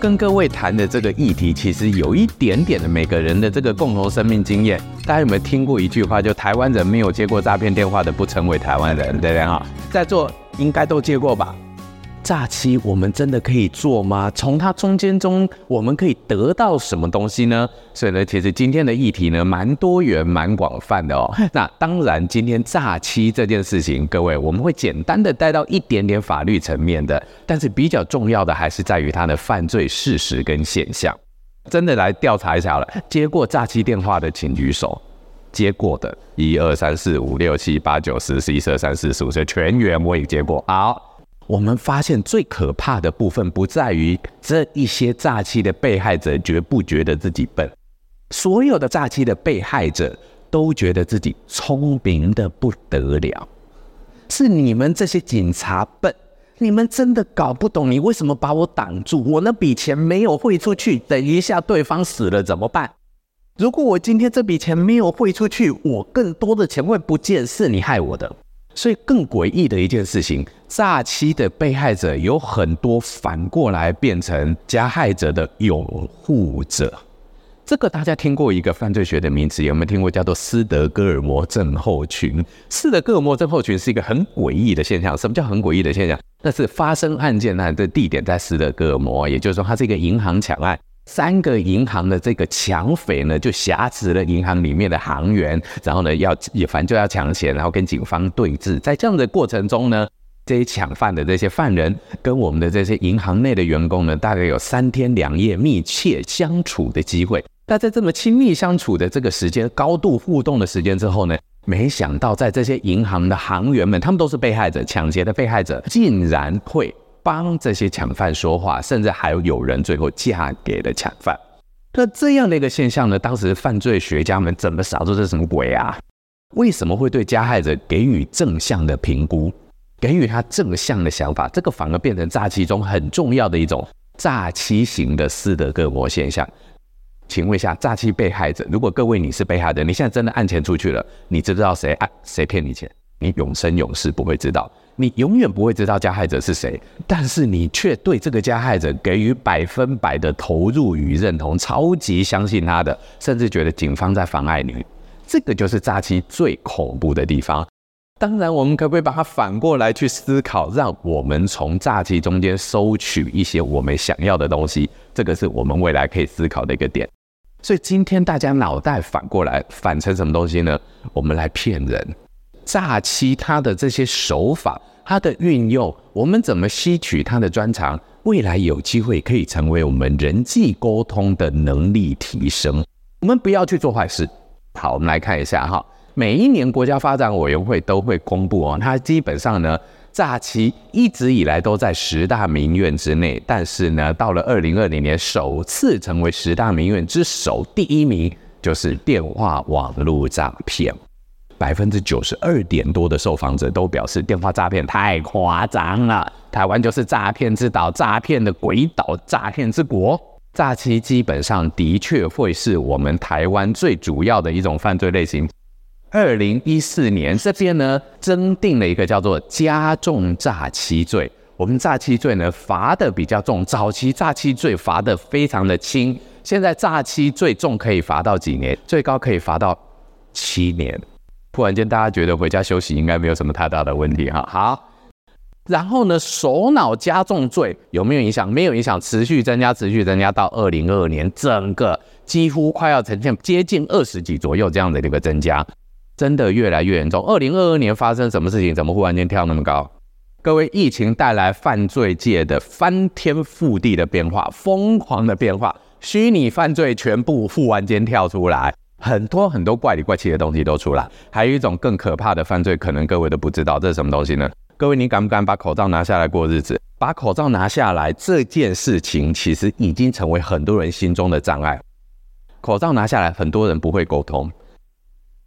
跟各位谈的这个议题，其实有一点点的每个人的这个共同生命经验。大家有没有听过一句话？就台湾人没有接过诈骗电话的，不成为台湾人，对不对啊？在座应该都接过吧？诈欺我们真的可以做吗？从它中间中我们可以得到什么东西呢？所以呢，其实今天的议题呢，蛮多元、蛮广泛的哦。那当然，今天诈欺这件事情，各位我们会简单的带到一点点法律层面的，但是比较重要的还是在于它的犯罪事实跟现象。真的来调查一下了，接过诈欺电话的请举手。接过的，一二三四五六七八九十十一十二三四十五，所以全员我也接过。好。我们发现最可怕的部分不在于这一些诈欺的被害者觉不觉得自己笨，所有的诈欺的被害者都觉得自己聪明的不得了，是你们这些警察笨，你们真的搞不懂你为什么把我挡住，我那笔钱没有汇出去，等一下对方死了怎么办？如果我今天这笔钱没有汇出去，我更多的钱会不见，是你害我的。所以更诡异的一件事情，诈欺的被害者有很多反过来变成加害者的拥护者。这个大家听过一个犯罪学的名词，有没有听过叫做斯德哥尔摩症候群？斯德哥尔摩症候群是一个很诡异的现象。什么叫很诡异的现象？那是发生案件呢的地点在斯德哥尔摩，也就是说它是一个银行抢案。三个银行的这个抢匪呢，就挟持了银行里面的行员，然后呢，要也反正就要抢钱，然后跟警方对峙。在这样的过程中呢，这些抢犯的这些犯人跟我们的这些银行内的员工呢，大概有三天两夜密切相处的机会。那在这么亲密相处的这个时间、高度互动的时间之后呢，没想到在这些银行的行员们，他们都是被害者，抢劫的被害者，竟然会。帮这些抢犯说话，甚至还有人最后嫁给了抢犯。那这样的一个现象呢，当时犯罪学家们怎么想这是什么鬼啊？为什么会对加害者给予正向的评估，给予他正向的想法？这个反而变成诈欺中很重要的一种诈欺型的斯德哥尔摩现象。请问一下，诈欺被害者，如果各位你是被害者，你现在真的按钱出去了，你知不知道谁按谁骗你钱？你永生永世不会知道。你永远不会知道加害者是谁，但是你却对这个加害者给予百分百的投入与认同，超级相信他的，甚至觉得警方在妨碍你。这个就是诈欺最恐怖的地方。当然，我们可不可以把它反过来去思考，让我们从诈欺中间收取一些我们想要的东西？这个是我们未来可以思考的一个点。所以今天大家脑袋反过来反成什么东西呢？我们来骗人。诈欺他的这些手法，他的运用，我们怎么吸取他的专长？未来有机会可以成为我们人际沟通的能力提升。我们不要去做坏事。好，我们来看一下哈，每一年国家发展委员会都会公布哦，它基本上呢，诈欺一直以来都在十大名院之内，但是呢，到了二零二零年，首次成为十大名院之首，第一名就是电话网络诈骗。百分之九十二点多的受访者都表示，电话诈骗太夸张了。台湾就是诈骗之岛，诈骗的鬼岛，诈骗之国。诈欺基本上的确会是我们台湾最主要的一种犯罪类型。二零一四年这边呢，增订了一个叫做加重诈欺罪。我们诈欺罪呢，罚的比较重，早期诈欺罪罚的非常的轻，现在诈欺罪重可以罚到几年？最高可以罚到七年。突然间，大家觉得回家休息应该没有什么太大的问题哈。好，然后呢，首脑加重罪有没有影响？没有影响，持续增加，持续增加到二零二二年，整个几乎快要呈现接近二十几左右这样的一个增加，真的越来越严重。二零二二年发生什么事情？怎么忽然间跳那么高？各位，疫情带来犯罪界的翻天覆地的变化，疯狂的变化，虚拟犯罪全部忽然间跳出来。很多很多怪里怪气的东西都出来，还有一种更可怕的犯罪，可能各位都不知道，这是什么东西呢？各位，你敢不敢把口罩拿下来过日子？把口罩拿下来这件事情，其实已经成为很多人心中的障碍。口罩拿下来，很多人不会沟通，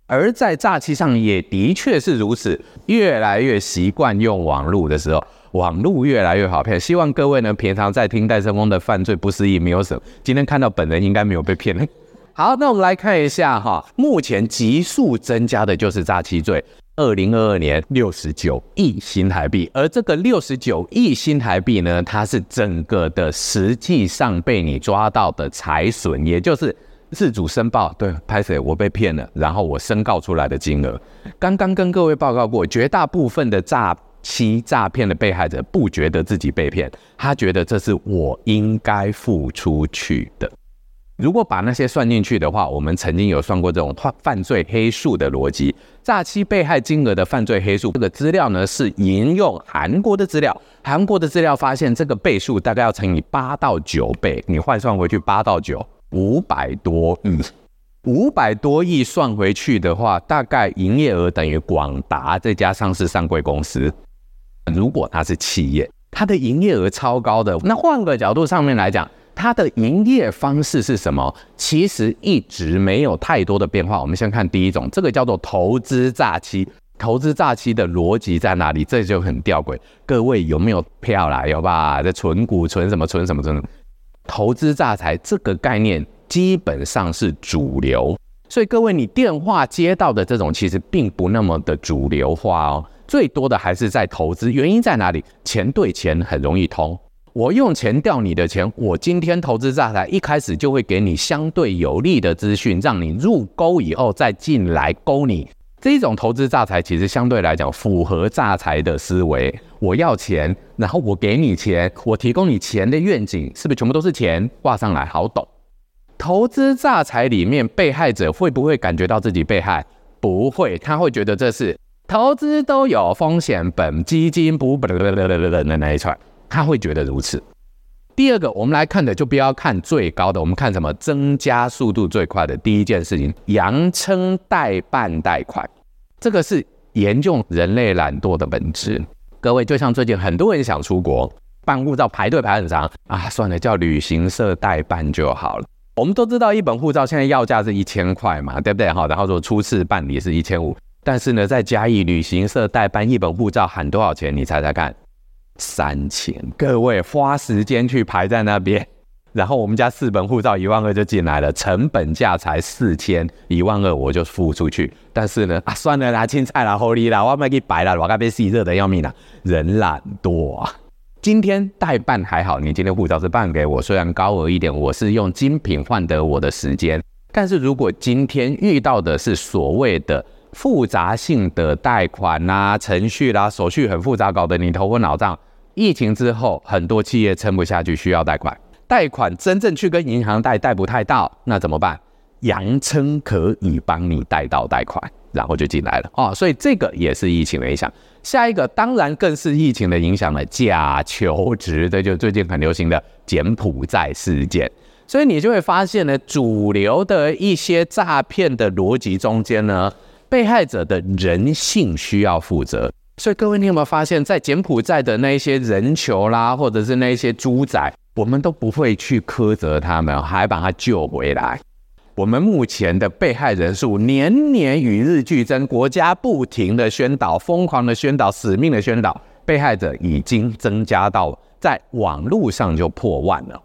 而在诈欺上也的确是如此，越来越习惯用网络的时候，网络越来越好骗。希望各位呢，平常在听戴胜翁的犯罪不思议没有什么，今天看到本人应该没有被骗。好，那我们来看一下哈，目前急速增加的就是诈欺罪。二零二二年六十九亿新台币，而这个六十九亿新台币呢，它是整个的实际上被你抓到的财损，也就是自主申报。对，拍谢我被骗了，然后我申告出来的金额。刚刚跟各位报告过，绝大部分的诈欺诈骗的被害者不觉得自己被骗，他觉得这是我应该付出去的。如果把那些算进去的话，我们曾经有算过这种犯犯罪黑数的逻辑，诈欺被害金额的犯罪黑数。这个资料呢是引用韩国的资料，韩国的资料发现这个倍数大概要乘以八到九倍，你换算回去八到九，五百多亿，五百多亿算回去的话，大概营业额等于广达这家上市上柜公司。如果它是企业，它的营业额超高的，那换个角度上面来讲。它的营业方式是什么？其实一直没有太多的变化。我们先看第一种，这个叫做投资诈欺。投资诈欺的逻辑在哪里？这就很吊诡。各位有没有票啦？有吧？这存股存什么？存什么？存什么？投资诈财这个概念基本上是主流，所以各位你电话接到的这种其实并不那么的主流化哦。最多的还是在投资，原因在哪里？钱对钱很容易通。我用钱钓你的钱，我今天投资诈财，一开始就会给你相对有利的资讯，让你入钩以后再进来勾你。这种投资诈财其实相对来讲符合诈财的思维。我要钱，然后我给你钱，我提供你钱的愿景，是不是全部都是钱挂上来？好懂。投资诈财里面，被害者会不会感觉到自己被害？不会，他会觉得这是投资都有风险，本基金不不不不不的那一串。他会觉得如此。第二个，我们来看的就不要看最高的，我们看什么？增加速度最快的第一件事情，扬称代办贷款，这个是严重人类懒惰的本质。各位，就像最近很多人想出国办护照，排队排很长啊，算了，叫旅行社代办就好了。我们都知道，一本护照现在要价是一千块嘛，对不对？好，然后说初次办理是一千五，但是呢，在嘉义旅行社代办一本护照喊多少钱？你猜猜看？三千，各位花时间去排在那边，然后我们家四本护照一万二就进来了，成本价才四千，一万二我就付出去。但是呢，啊算了啦，青菜啦，狐狸啦，我卖给白了，我该被洗热的要命了。人懒惰啊，今天代办还好，你今天护照是办给我，虽然高额一点，我是用精品换得我的时间。但是如果今天遇到的是所谓的复杂性的贷款呐、程序啦、手续很复杂，搞得你头昏脑胀。疫情之后，很多企业撑不下去，需要贷款。贷款真正去跟银行贷，贷不太到，那怎么办？扬称可以帮你贷到贷款，然后就进来了哦。所以这个也是疫情的影响。下一个当然更是疫情的影响了，假求职，这就最近很流行的柬埔寨事件。所以你就会发现呢，主流的一些诈骗的逻辑中间呢。被害者的人性需要负责，所以各位，你有没有发现，在柬埔寨的那些人球啦，或者是那些猪仔，我们都不会去苛责他们，还把他救回来。我们目前的被害人数年年与日俱增，国家不停的宣导，疯狂的宣导，死命的宣导，被害者已经增加到在网络上就破万了。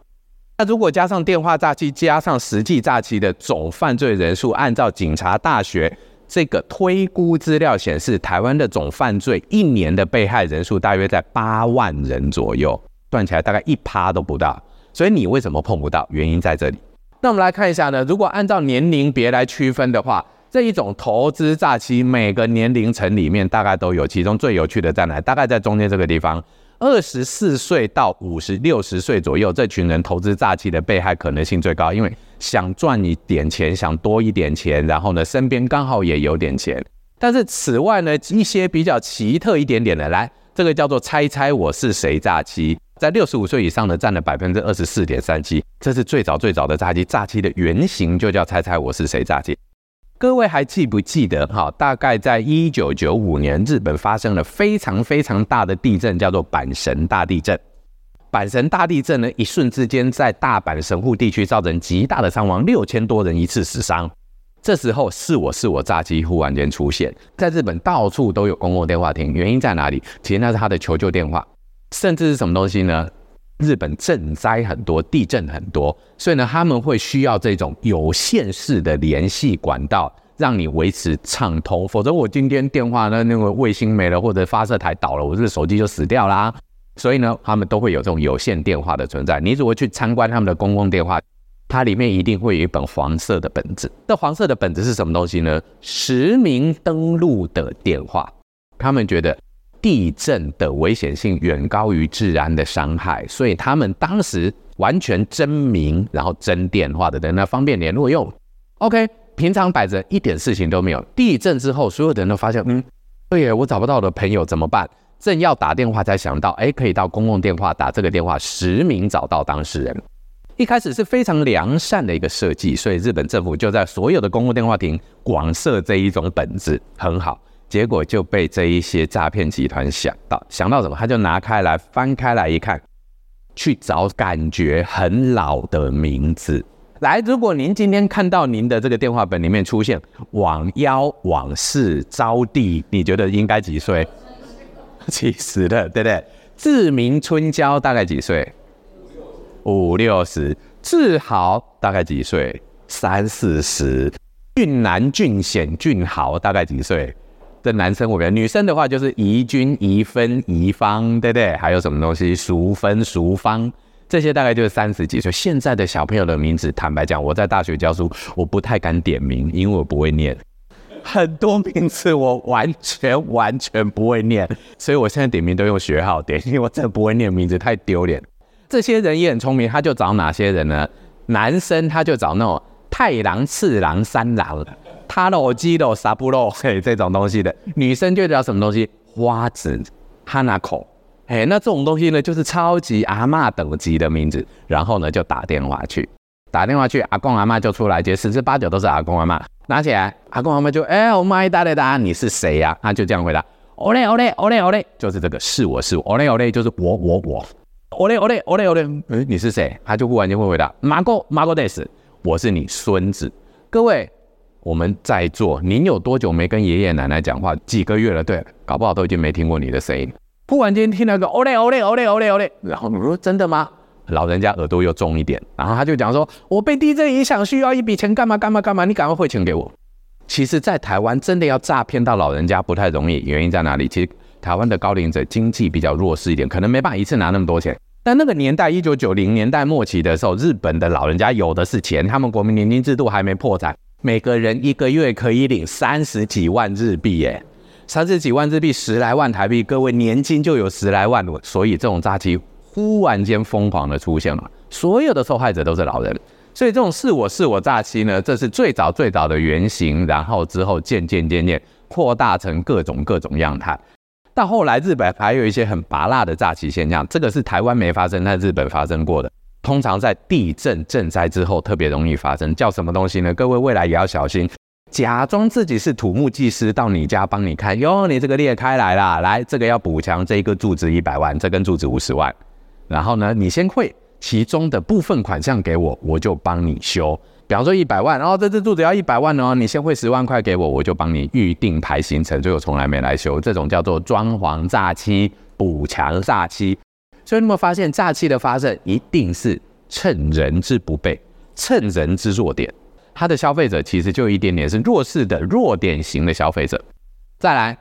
那如果加上电话诈欺，加上实际诈欺的总犯罪人数，按照警察大学。这个推估资料显示，台湾的总犯罪一年的被害人数大约在八万人左右，算起来大概一趴都不到。所以你为什么碰不到？原因在这里。那我们来看一下呢，如果按照年龄别来区分的话，这一种投资诈欺每个年龄层里面大概都有，其中最有趣的在哪？大概在中间这个地方。二十四岁到五十六十岁左右，这群人投资诈欺的被害可能性最高，因为想赚一点钱，想多一点钱，然后呢，身边刚好也有点钱。但是此外呢，一些比较奇特一点点的，来，这个叫做猜猜我是谁诈欺，在六十五岁以上的占了百分之二十四点三七，这是最早最早的诈欺，诈欺的原型就叫猜猜我是谁诈欺。各位还记不记得哈？大概在一九九五年，日本发生了非常非常大的地震，叫做阪神大地震。阪神大地震呢，一瞬之间在大阪神户地区造成极大的伤亡，六千多人一次死伤。这时候是我是我炸机忽然间出现在日本，到处都有公共电话亭。原因在哪里？其实那是他的求救电话，甚至是什么东西呢？日本震灾很多，地震很多，所以呢，他们会需要这种有线式的联系管道，让你维持畅通。否则，我今天电话呢，那个卫星没了，或者发射台倒了，我这个手机就死掉啦。所以呢，他们都会有这种有线电话的存在。你如果去参观他们的公共电话，它里面一定会有一本黄色的本子。这黄色的本子是什么东西呢？实名登录的电话。他们觉得。地震的危险性远高于治安的伤害，所以他们当时完全真名，然后真电话的人呢，方便联络用。OK，平常摆着一点事情都没有。地震之后，所有的人都发现，嗯，对耶，我找不到我的朋友怎么办？正要打电话才想到，哎，可以到公共电话打这个电话，实名找到当事人。一开始是非常良善的一个设计，所以日本政府就在所有的公共电话亭广设这一种本子，很好。结果就被这一些诈骗集团想到，想到什么？他就拿开来翻开来一看，去找感觉很老的名字来。如果您今天看到您的这个电话本里面出现“罔腰罔事招娣”，你觉得应该几岁？七十的，对不对？志明春娇大概几岁？五六十。志豪大概几岁？三四十。俊男俊显俊豪大概几岁？这男生我觉得，女生的话就是怡君、怡芬、怡芳，对不对？还有什么东西？淑芬、淑芳，这些大概就是三十几岁。现在的小朋友的名字，坦白讲，我在大学教书，我不太敢点名，因为我不会念。很多名字我完全完全不会念，所以我现在点名都用学号点，因为我真的不会念名字，太丢脸。这些人也很聪明，他就找哪些人呢？男生他就找那种太郎、次郎、三郎。他的肌肉沙布肉，嘿，这种东西的女生就叫什么东西？花子哈娜口，嘿，那这种东西呢，就是超级阿嬷等级的名字。然后呢，就打电话去，打电话去，阿公阿妈就出来接，十之八九都是阿公阿妈拿起来，阿公阿妈就哎，我妈一打来打，你是谁呀？他就这样回答，欧嘞欧嘞欧嘞欧嘞，就是这个，是我是我，欧嘞欧嘞就是我我我，欧嘞欧嘞欧嘞欧嘞，哎，你是谁？他就忽然间会回答，马哥马哥 des，我是你孙子，各位。我们在座，您有多久没跟爷爷奶奶讲话？几个月了？对，搞不好都已经没听过你的声音。忽然间听到个“哦嘞哦嘞哦嘞哦嘞哦嘞”，然后你说真的吗？老人家耳朵又重一点，然后他就讲说：“我被地震影响，需要一笔钱，干嘛干嘛干嘛？你赶快汇钱给我。”其实，在台湾真的要诈骗到老人家不太容易，原因在哪里？其实台湾的高龄者经济比较弱势一点，可能没办法一次拿那么多钱。但那个年代，一九九零年代末期的时候，日本的老人家有的是钱，他们国民年金制度还没破产。每个人一个月可以领三十几万日币，耶，三十几万日币，十来万台币，各位年金就有十来万，所以这种诈欺忽然间疯狂的出现了，所有的受害者都是老人，所以这种是我是我诈欺呢，这是最早最早的原型，然后之后渐渐渐渐扩大成各种各种样态，到后来日本还有一些很拔辣的诈欺现象，这个是台湾没发生，在日本发生过的。通常在地震震灾之后特别容易发生，叫什么东西呢？各位未来也要小心，假装自己是土木技师到你家帮你看，哟，你这个裂开来了，来这个要补墙，这一个柱子一百万，这根柱子五十万，然后呢，你先汇其中的部分款项给我，我就帮你修。比方说一百万，然后这只柱子要一百万哦，你先汇十万块给我，我就帮你预定排行程，最后从来没来修，这种叫做装潢诈欺、补强诈欺。所以你们发现诈欺的发生一定是趁人之不备，趁人之弱点。他的消费者其实就一点点是弱势的弱点型的消费者。再来，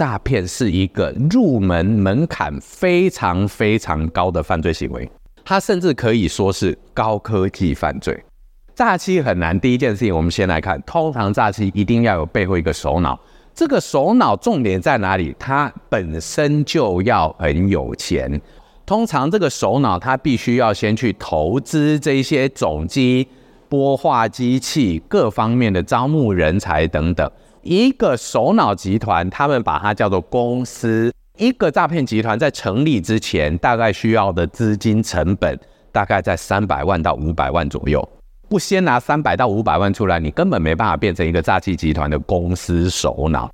诈骗是一个入门门槛非常非常高的犯罪行为，它甚至可以说是高科技犯罪。诈欺很难，第一件事情我们先来看，通常诈欺一定要有背后一个首脑。这个首脑重点在哪里？他本身就要很有钱。通常这个首脑他必须要先去投资这些总机、拨话机器各方面的招募人才等等。一个首脑集团，他们把它叫做公司。一个诈骗集团在成立之前，大概需要的资金成本大概在三百万到五百万左右。不先拿三百到五百万出来，你根本没办法变成一个诈欺集团的公司首脑。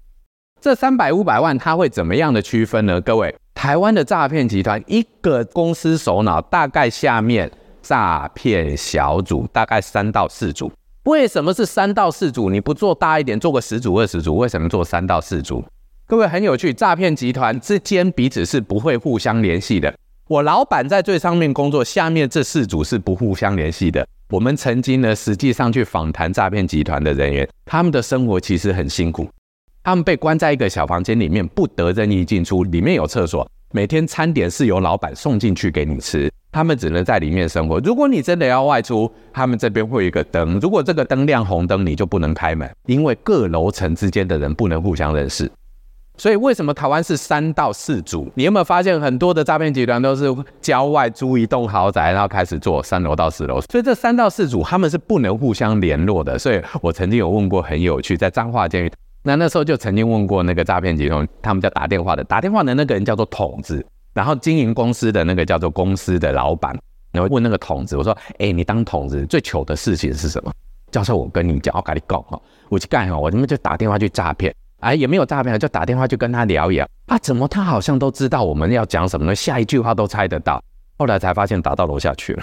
这三百五百万，他会怎么样的区分呢？各位？台湾的诈骗集团，一个公司首脑大概下面诈骗小组大概三到四组。为什么是三到四组？你不做大一点，做个十组、二十组？为什么做三到四组？各位很有趣，诈骗集团之间彼此是不会互相联系的。我老板在最上面工作，下面这四组是不互相联系的。我们曾经呢，实际上去访谈诈骗集团的人员，他们的生活其实很辛苦。他们被关在一个小房间里面，不得任意进出，里面有厕所，每天餐点是由老板送进去给你吃，他们只能在里面生活。如果你真的要外出，他们这边会有一个灯，如果这个灯亮红灯，你就不能开门，因为各楼层之间的人不能互相认识。所以为什么台湾是三到四组？你有没有发现很多的诈骗集团都是郊外租一栋豪宅，然后开始做三楼到四楼？所以这三到四组他们是不能互相联络的。所以我曾经有问过，很有趣，在彰化监狱，那那时候就曾经问过那个诈骗集团，他们叫打电话的，打电话的那个人叫做筒子，然后经营公司的那个叫做公司的老板，然后问那个筒子，我说：哎，你当筒子最糗的事情是什么？教授，我跟你讲，我跟你讲哈，我去干哈，我他妈就打电话去诈骗。哎，也没有诈骗，就打电话去跟他聊一聊啊，怎么他好像都知道我们要讲什么呢？下一句话都猜得到。后来才发现打到楼下去了，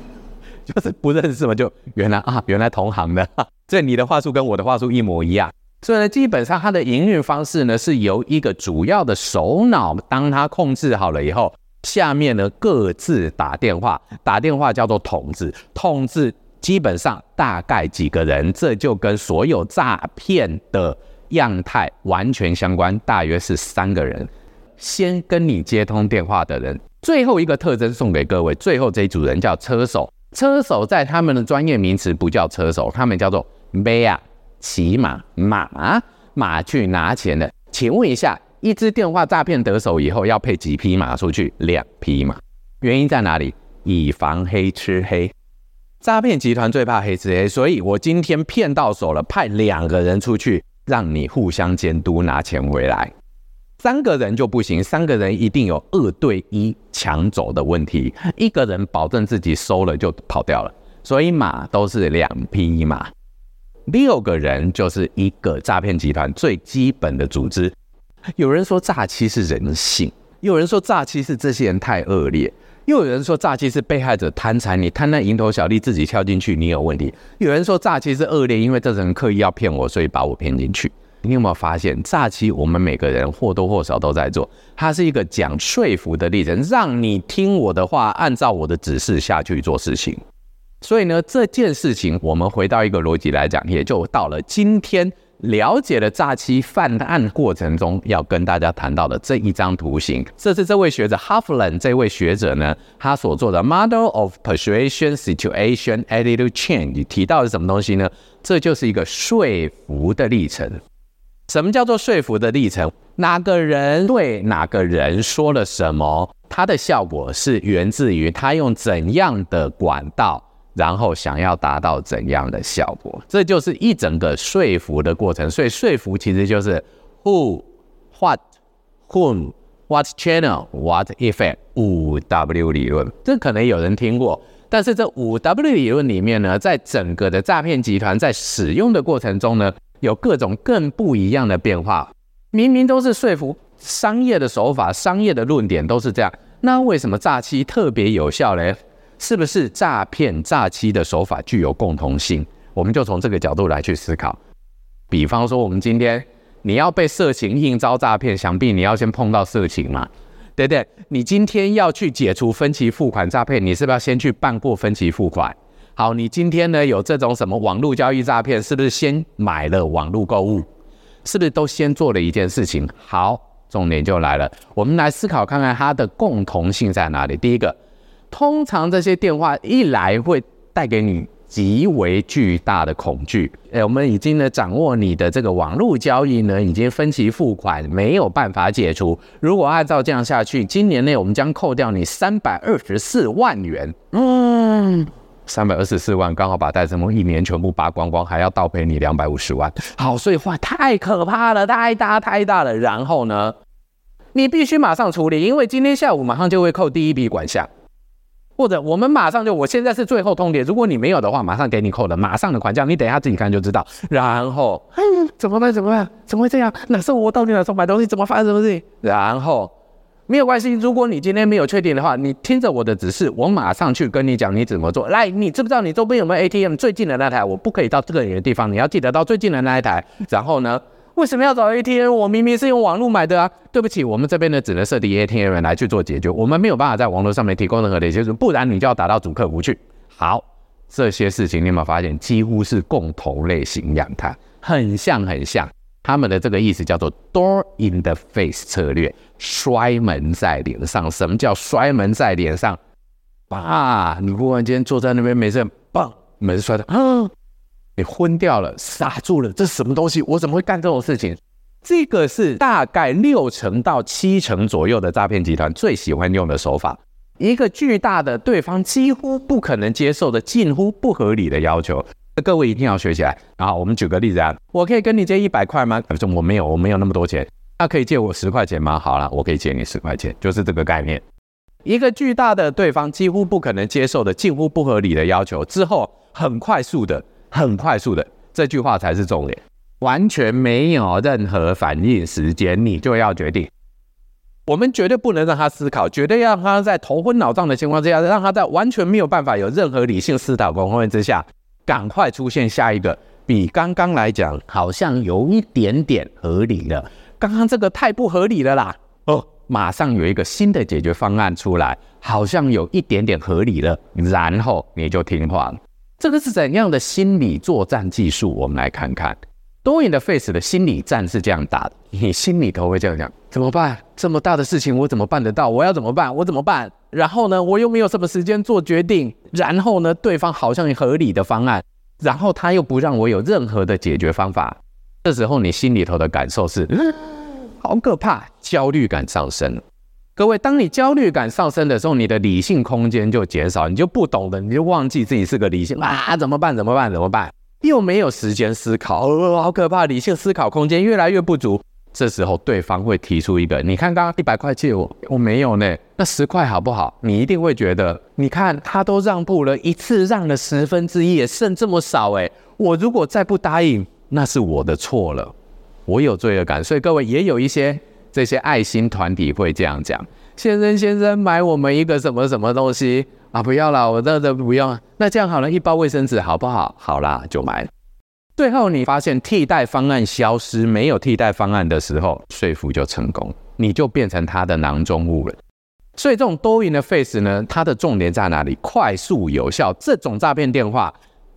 就是不认识嘛，就原来啊，原来同行的。所以你的话术跟我的话术一模一样。所以呢，基本上它的营运方式呢，是由一个主要的首脑，当他控制好了以后，下面呢各自打电话，打电话叫做筒子，筒子基本上大概几个人，这就跟所有诈骗的。样态完全相关，大约是三个人。先跟你接通电话的人，最后一个特征送给各位。最后这一组人叫车手，车手在他们的专业名词不叫车手，他们叫做马啊，骑马马马去拿钱的。请问一下，一支电话诈骗得手以后要配几匹马出去？两匹马。原因在哪里？以防黑吃黑。诈骗集团最怕黑吃黑，所以我今天骗到手了，派两个人出去。让你互相监督拿钱回来，三个人就不行，三个人一定有二对一抢走的问题，一个人保证自己收了就跑掉了，所以马都是两匹马，六个人就是一个诈骗集团最基本的组织。有人说诈欺是人性，有人说诈欺是这些人太恶劣。又有人说诈欺是被害者贪财，你贪那蝇头小利自己跳进去，你有问题。有人说诈欺是恶劣，因为这人刻意要骗我，所以把我骗进去。你有没有发现，诈欺我们每个人或多或少都在做，它是一个讲说服的历程，让你听我的话，按照我的指示下去做事情。所以呢，这件事情我们回到一个逻辑来讲，也就到了今天。了解了诈欺犯案过程中要跟大家谈到的这一张图形，这是这位学者 Hofland 这位学者呢，他所做的 Model of Persuasion Situation Attitude Change 提到的是什么东西呢？这就是一个说服的历程。什么叫做说服的历程？哪个人对哪个人说了什么，它的效果是源自于他用怎样的管道。然后想要达到怎样的效果，这就是一整个说服的过程。所以说服其实就是 who、what、whom、what channel、what effect 五 W 理论。这可能有人听过，但是这五 W 理论里面呢，在整个的诈骗集团在使用的过程中呢，有各种更不一样的变化。明明都是说服商业的手法、商业的论点都是这样，那为什么诈欺特别有效呢？是不是诈骗、诈欺的手法具有共同性？我们就从这个角度来去思考。比方说，我们今天你要被色情应招诈骗，想必你要先碰到色情嘛，对不对？你今天要去解除分期付款诈骗，你是不是要先去办过分期付款？好，你今天呢有这种什么网络交易诈骗，是不是先买了网络购物？是不是都先做了一件事情？好，重点就来了，我们来思考看看它的共同性在哪里。第一个。通常这些电话一来会带给你极为巨大的恐惧。哎，我们已经呢掌握你的这个网络交易呢，已经分期付款没有办法解除。如果按照这样下去，今年内我们将扣掉你三百二十四万元。嗯，三百二十四万刚好把戴森峰一年全部扒光光，还要倒赔你两百五十万。好，所以话太可怕了，太大太大了。然后呢，你必须马上处理，因为今天下午马上就会扣第一笔款项。或者我们马上就，我现在是最后通牒，如果你没有的话，马上给你扣了，马上的款项，你等一下自己看就知道。然后，嗯，怎么办？怎么办？怎么会这样？哪时候我到底哪时候买东西？怎么发生什么事情？然后没有关系，如果你今天没有确定的话，你听着我的指示，我马上去跟你讲你怎么做。来，你知不知道你周边有没有 ATM 最近的那台？我不可以到这个远的地方，你要记得到最近的那一台。然后呢，为什么要找 ATM？我明明是用网络买的啊！对不起，我们这边呢只能设定 ATM 来去做解决，我们没有办法在网络上面提供任何的协助，不然你就要打到主客服去。好，这些事情你有没有发现，几乎是共同类型样态，很像很像。他们的这个意思叫做 “door in the face” 策略，摔门在脸上。什么叫摔门在脸上？爸，你忽然间坐在那边没事，棒，门摔的，啊，你昏掉了，傻住了，这是什么东西？我怎么会干这种事情？这个是大概六成到七成左右的诈骗集团最喜欢用的手法，一个巨大的对方几乎不可能接受的、近乎不合理的要求。各位一定要学起来。然后我们举个例子啊，我可以跟你借一百块吗？说我没有，我没有那么多钱。那可以借我十块钱吗？好了，我可以借你十块钱，就是这个概念。一个巨大的对方几乎不可能接受的、近乎不合理的要求之后，很快速的、很快速的，这句话才是重点。完全没有任何反应时间，你就要决定。我们绝对不能让他思考，绝对要让他在头昏脑胀的情况之下，让他在完全没有办法有任何理性思考的情况之下。赶快出现下一个，比刚刚来讲好像有一点点合理了。刚刚这个太不合理了啦！哦，马上有一个新的解决方案出来，好像有一点点合理了，然后你就听话。这个是怎样的心理作战技术？我们来看看。Door in 的 face 的心理战是这样打的，你心里头会这样讲：怎么办？这么大的事情我怎么办得到？我要怎么办？我怎么办？然后呢，我又没有什么时间做决定。然后呢，对方好像有合理的方案，然后他又不让我有任何的解决方法。这时候你心里头的感受是：好可怕，焦虑感上升。各位，当你焦虑感上升的时候，你的理性空间就减少，你就不懂的，你就忘记自己是个理性啊，怎么办？怎么办？怎么办？又没有时间思考，哦，好可怕！理性思考空间越来越不足。这时候对方会提出一个，你看刚刚一百块借我，我没有呢，那十块好不好？你一定会觉得，你看他都让步了一次，让了十分之一，也剩这么少，诶，我如果再不答应，那是我的错了，我有罪恶感。所以各位也有一些这些爱心团体会这样讲：先生先生，买我们一个什么什么东西。啊，不要了，我这都不用。那这样好了，一包卫生纸好不好？好啦，就买。最后你发现替代方案消失，没有替代方案的时候，说服就成功，你就变成他的囊中物了。所以这种多赢的 face 呢，它的重点在哪里？快速有效。这种诈骗电话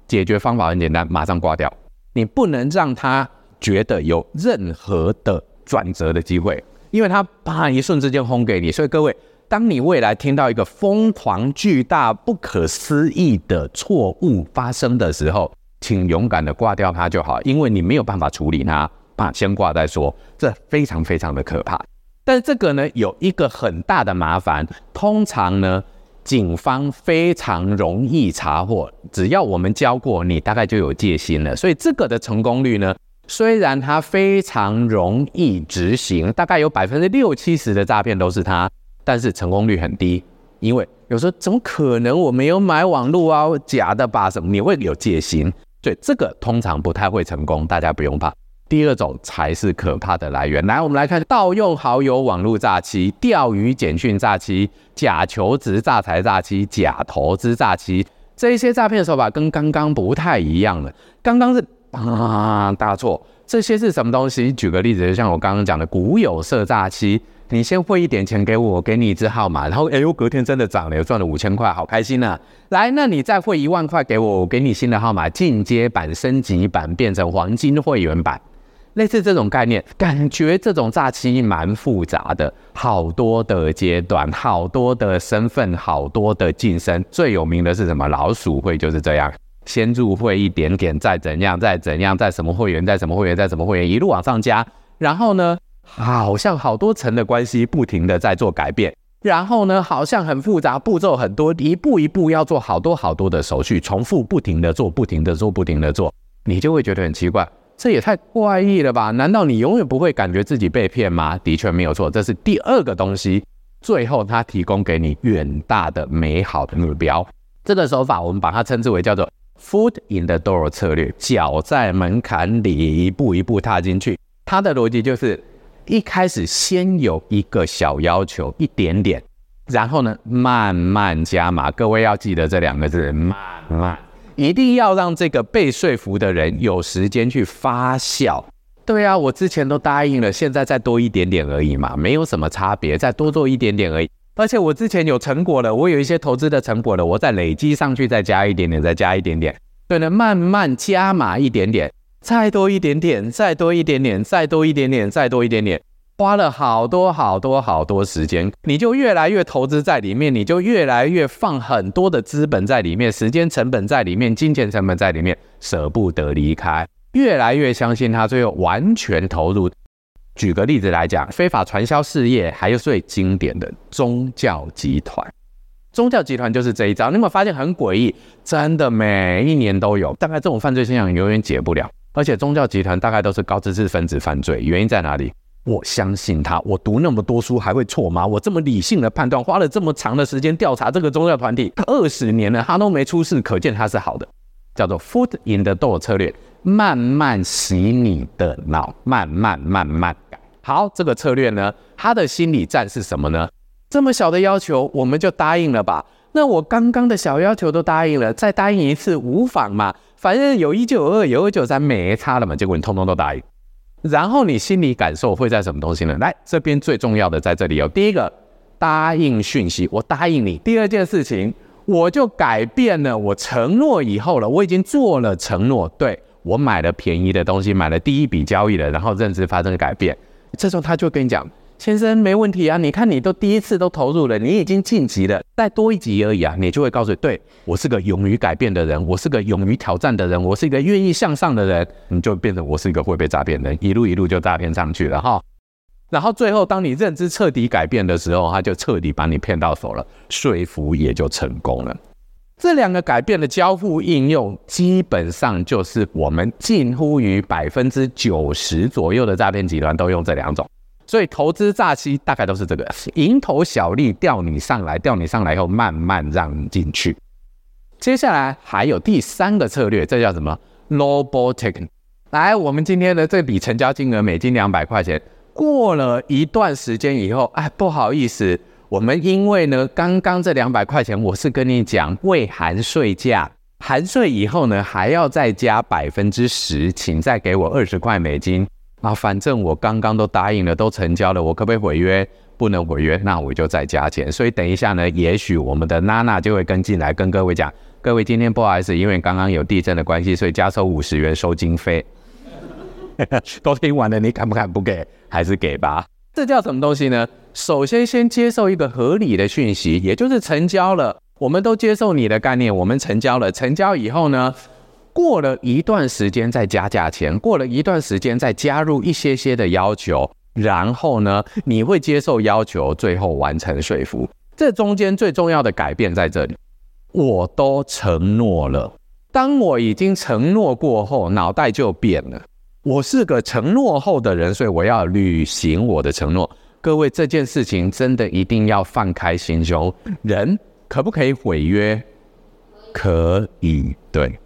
解决方法很简单，马上挂掉。你不能让他觉得有任何的转折的机会，因为他啪一瞬之间轰给你。所以各位。当你未来听到一个疯狂、巨大、不可思议的错误发生的时候，请勇敢的挂掉它就好，因为你没有办法处理它，把先挂再说，这非常非常的可怕。但这个呢，有一个很大的麻烦，通常呢，警方非常容易查获，只要我们教过你，大概就有戒心了。所以这个的成功率呢，虽然它非常容易执行，大概有百分之六七十的诈骗都是它。但是成功率很低，因为有时候怎么可能我没有买网络啊，假的吧？什么你会有戒心？对，这个通常不太会成功，大家不用怕。第二种才是可怕的来源。来，我们来看盗用好友网络诈欺、钓鱼简讯诈欺、假求职诈财诈欺、假投资诈欺，这一些诈骗手法跟刚刚不太一样了。刚刚是啊 大错，这些是什么东西？举个例子，就像我刚刚讲的股有色诈欺。你先汇一点钱给我，我给你一支号码，然后哎呦，隔天真的涨了，赚了五千块，好开心啊！来，那你再汇一万块给我，我给你新的号码，进阶版、升级版变成黄金会员版，类似这种概念，感觉这种诈欺蛮复杂的，好多的阶段，好多的身份，好多的晋升。最有名的是什么？老鼠会就是这样，先入会一点点，再怎样，再怎样，再什么会员，再什么会员，再什么会员，一路往上加，然后呢？好像好多层的关系不停的在做改变，然后呢，好像很复杂，步骤很多，一步一步要做好多好多的手续，重复不停的做，不停的做，不停的做，你就会觉得很奇怪，这也太怪异了吧？难道你永远不会感觉自己被骗吗？的确没有错，这是第二个东西。最后，他提供给你远大的美好的目标，这个手法我们把它称之为叫做 “foot in the door” 策略，脚在门槛里一步一步踏进去。它的逻辑就是。一开始先有一个小要求，一点点，然后呢，慢慢加码。各位要记得这两个字，慢慢，一定要让这个被说服的人有时间去发酵，对啊，我之前都答应了，现在再多一点点而已嘛，没有什么差别，再多做一点点而已。而且我之前有成果了，我有一些投资的成果了，我再累积上去，再加一点点，再加一点点，对呢，慢慢加码一点点，再多一点点，再多一点点，再多一点点，再多一点点，花了好多好多好多时间，你就越来越投资在里面，你就越来越放很多的资本在里面，时间成本在里面，金钱成本在里面，舍不得离开，越来越相信他，最后完全投入。举个例子来讲，非法传销事业还有最经典的宗教集团，宗教集团就是这一招。你有没有发现很诡异？真的每一年都有，大概这种犯罪现象永远解不了。而且宗教集团大概都是高知识分子犯罪，原因在哪里？我相信他，我读那么多书还会错吗？我这么理性的判断，花了这么长的时间调查这个宗教团体二十年了，他都没出事，可见他是好的，叫做 foot in the door 策略。慢慢洗你的脑，慢慢慢慢改。好，这个策略呢，他的心理战是什么呢？这么小的要求，我们就答应了吧？那我刚刚的小要求都答应了，再答应一次无妨嘛？反正有一就二，有二就三，没差了嘛？结果你通通都答应，然后你心理感受会在什么东西呢？来，这边最重要的在这里哦。第一个，答应讯息，我答应你。第二件事情，我就改变了我承诺以后了，我已经做了承诺，对。我买了便宜的东西，买了第一笔交易了，然后认知发生改变。这时候他就跟你讲：“先生，没问题啊，你看你都第一次都投入了，你已经晋级了，再多一级而已啊。”你就会告诉：“对，我是个勇于改变的人，我是个勇于挑战的人，我是一个愿意向上的人。”你就变成我是一个会被诈骗的人，一路一路就诈骗上去了哈。然后最后，当你认知彻底改变的时候，他就彻底把你骗到手了，说服也就成功了。这两个改变的交互应用，基本上就是我们近乎于百分之九十左右的诈骗集团都用这两种，所以投资诈欺大概都是这个，蝇头小利钓你上来，钓你上来以后慢慢让你进去。接下来还有第三个策略，这叫什么？Low ball technique。来，我们今天的这笔成交金额美金两百块钱，过了一段时间以后，哎，不好意思。我们因为呢，刚刚这两百块钱，我是跟你讲未含税价，含税以后呢，还要再加百分之十，请再给我二十块美金啊！反正我刚刚都答应了，都成交了，我可不可以毁约？不能毁约，那我就再加钱。所以等一下呢，也许我们的娜娜就会跟进来跟各位讲，各位今天不好意思，因为刚刚有地震的关系，所以加收五十元收经费。都听完了，你敢不敢不给？还是给吧？这叫什么东西呢？首先，先接受一个合理的讯息，也就是成交了。我们都接受你的概念，我们成交了。成交以后呢，过了一段时间再加价钱，过了一段时间再加入一些些的要求，然后呢，你会接受要求，最后完成说服。这中间最重要的改变在这里，我都承诺了。当我已经承诺过后，脑袋就变了。我是个承诺后的人，所以我要履行我的承诺。各位，这件事情真的一定要放开心胸。人可不可以毁约？可以，对，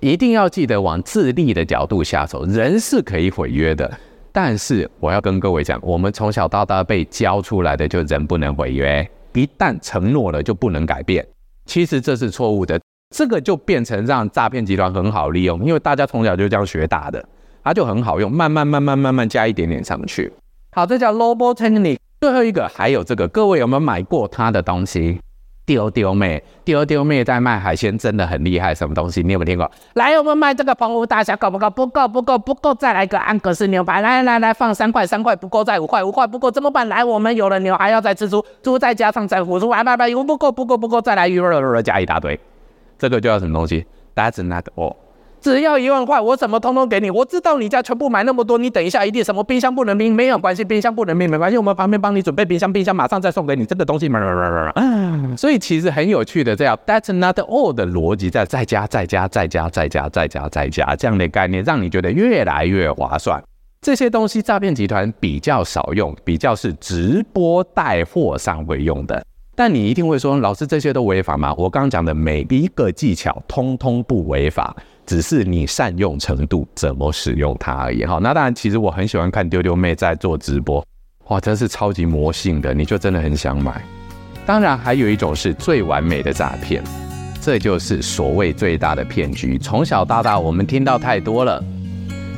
一定要记得往自立的角度下手。人是可以毁约的，但是我要跟各位讲，我们从小到大被教出来的就人不能毁约，一旦承诺了就不能改变。其实这是错误的，这个就变成让诈骗集团很好利用，因为大家从小就这样学大的，它就很好用，慢慢慢慢慢慢加一点点上去。好，这叫 low ball technique。最后一个还有这个，各位有没有买过他的东西？丢丢妹，丢丢妹在卖海鲜，真的很厉害。什么东西？你有没有听过？来，我们卖这个澎湖大虾，够不够？不够，不够，不够，再来个安格斯牛排。来来来，放三块，三块不够，再五块，五块不够，怎么办？来，我们有了牛，还要再吃猪，猪再加上再腐猪，来来来，不够，不够，不够，再来鱼，加一大堆。这个就叫什么东西？That's not all。只要一万块，我什么通通给你。我知道你家全部买那么多，你等一下一定什么冰箱不能冰，没有关系，冰箱不能冰没关系，我们旁边帮你准备冰箱，冰箱马上再送给你这个东西。嗯所以其实很有趣的，这样 That's not all 的逻辑在在加在加在加在加在加在加这样的概念，让你觉得越来越划算。这些东西诈骗集团比较少用，比较是直播带货上会用的。但你一定会说，老师这些都违法吗？我刚刚讲的每一个技巧通通不违法。只是你善用程度怎么使用它而已哈。那当然，其实我很喜欢看丢丢妹在做直播，哇，真是超级魔性的，你就真的很想买。当然，还有一种是最完美的诈骗，这就是所谓最大的骗局。从小到大，我们听到太多了。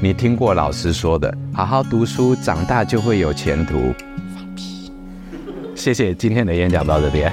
你听过老师说的，好好读书，长大就会有前途。谢谢今天的演讲到这里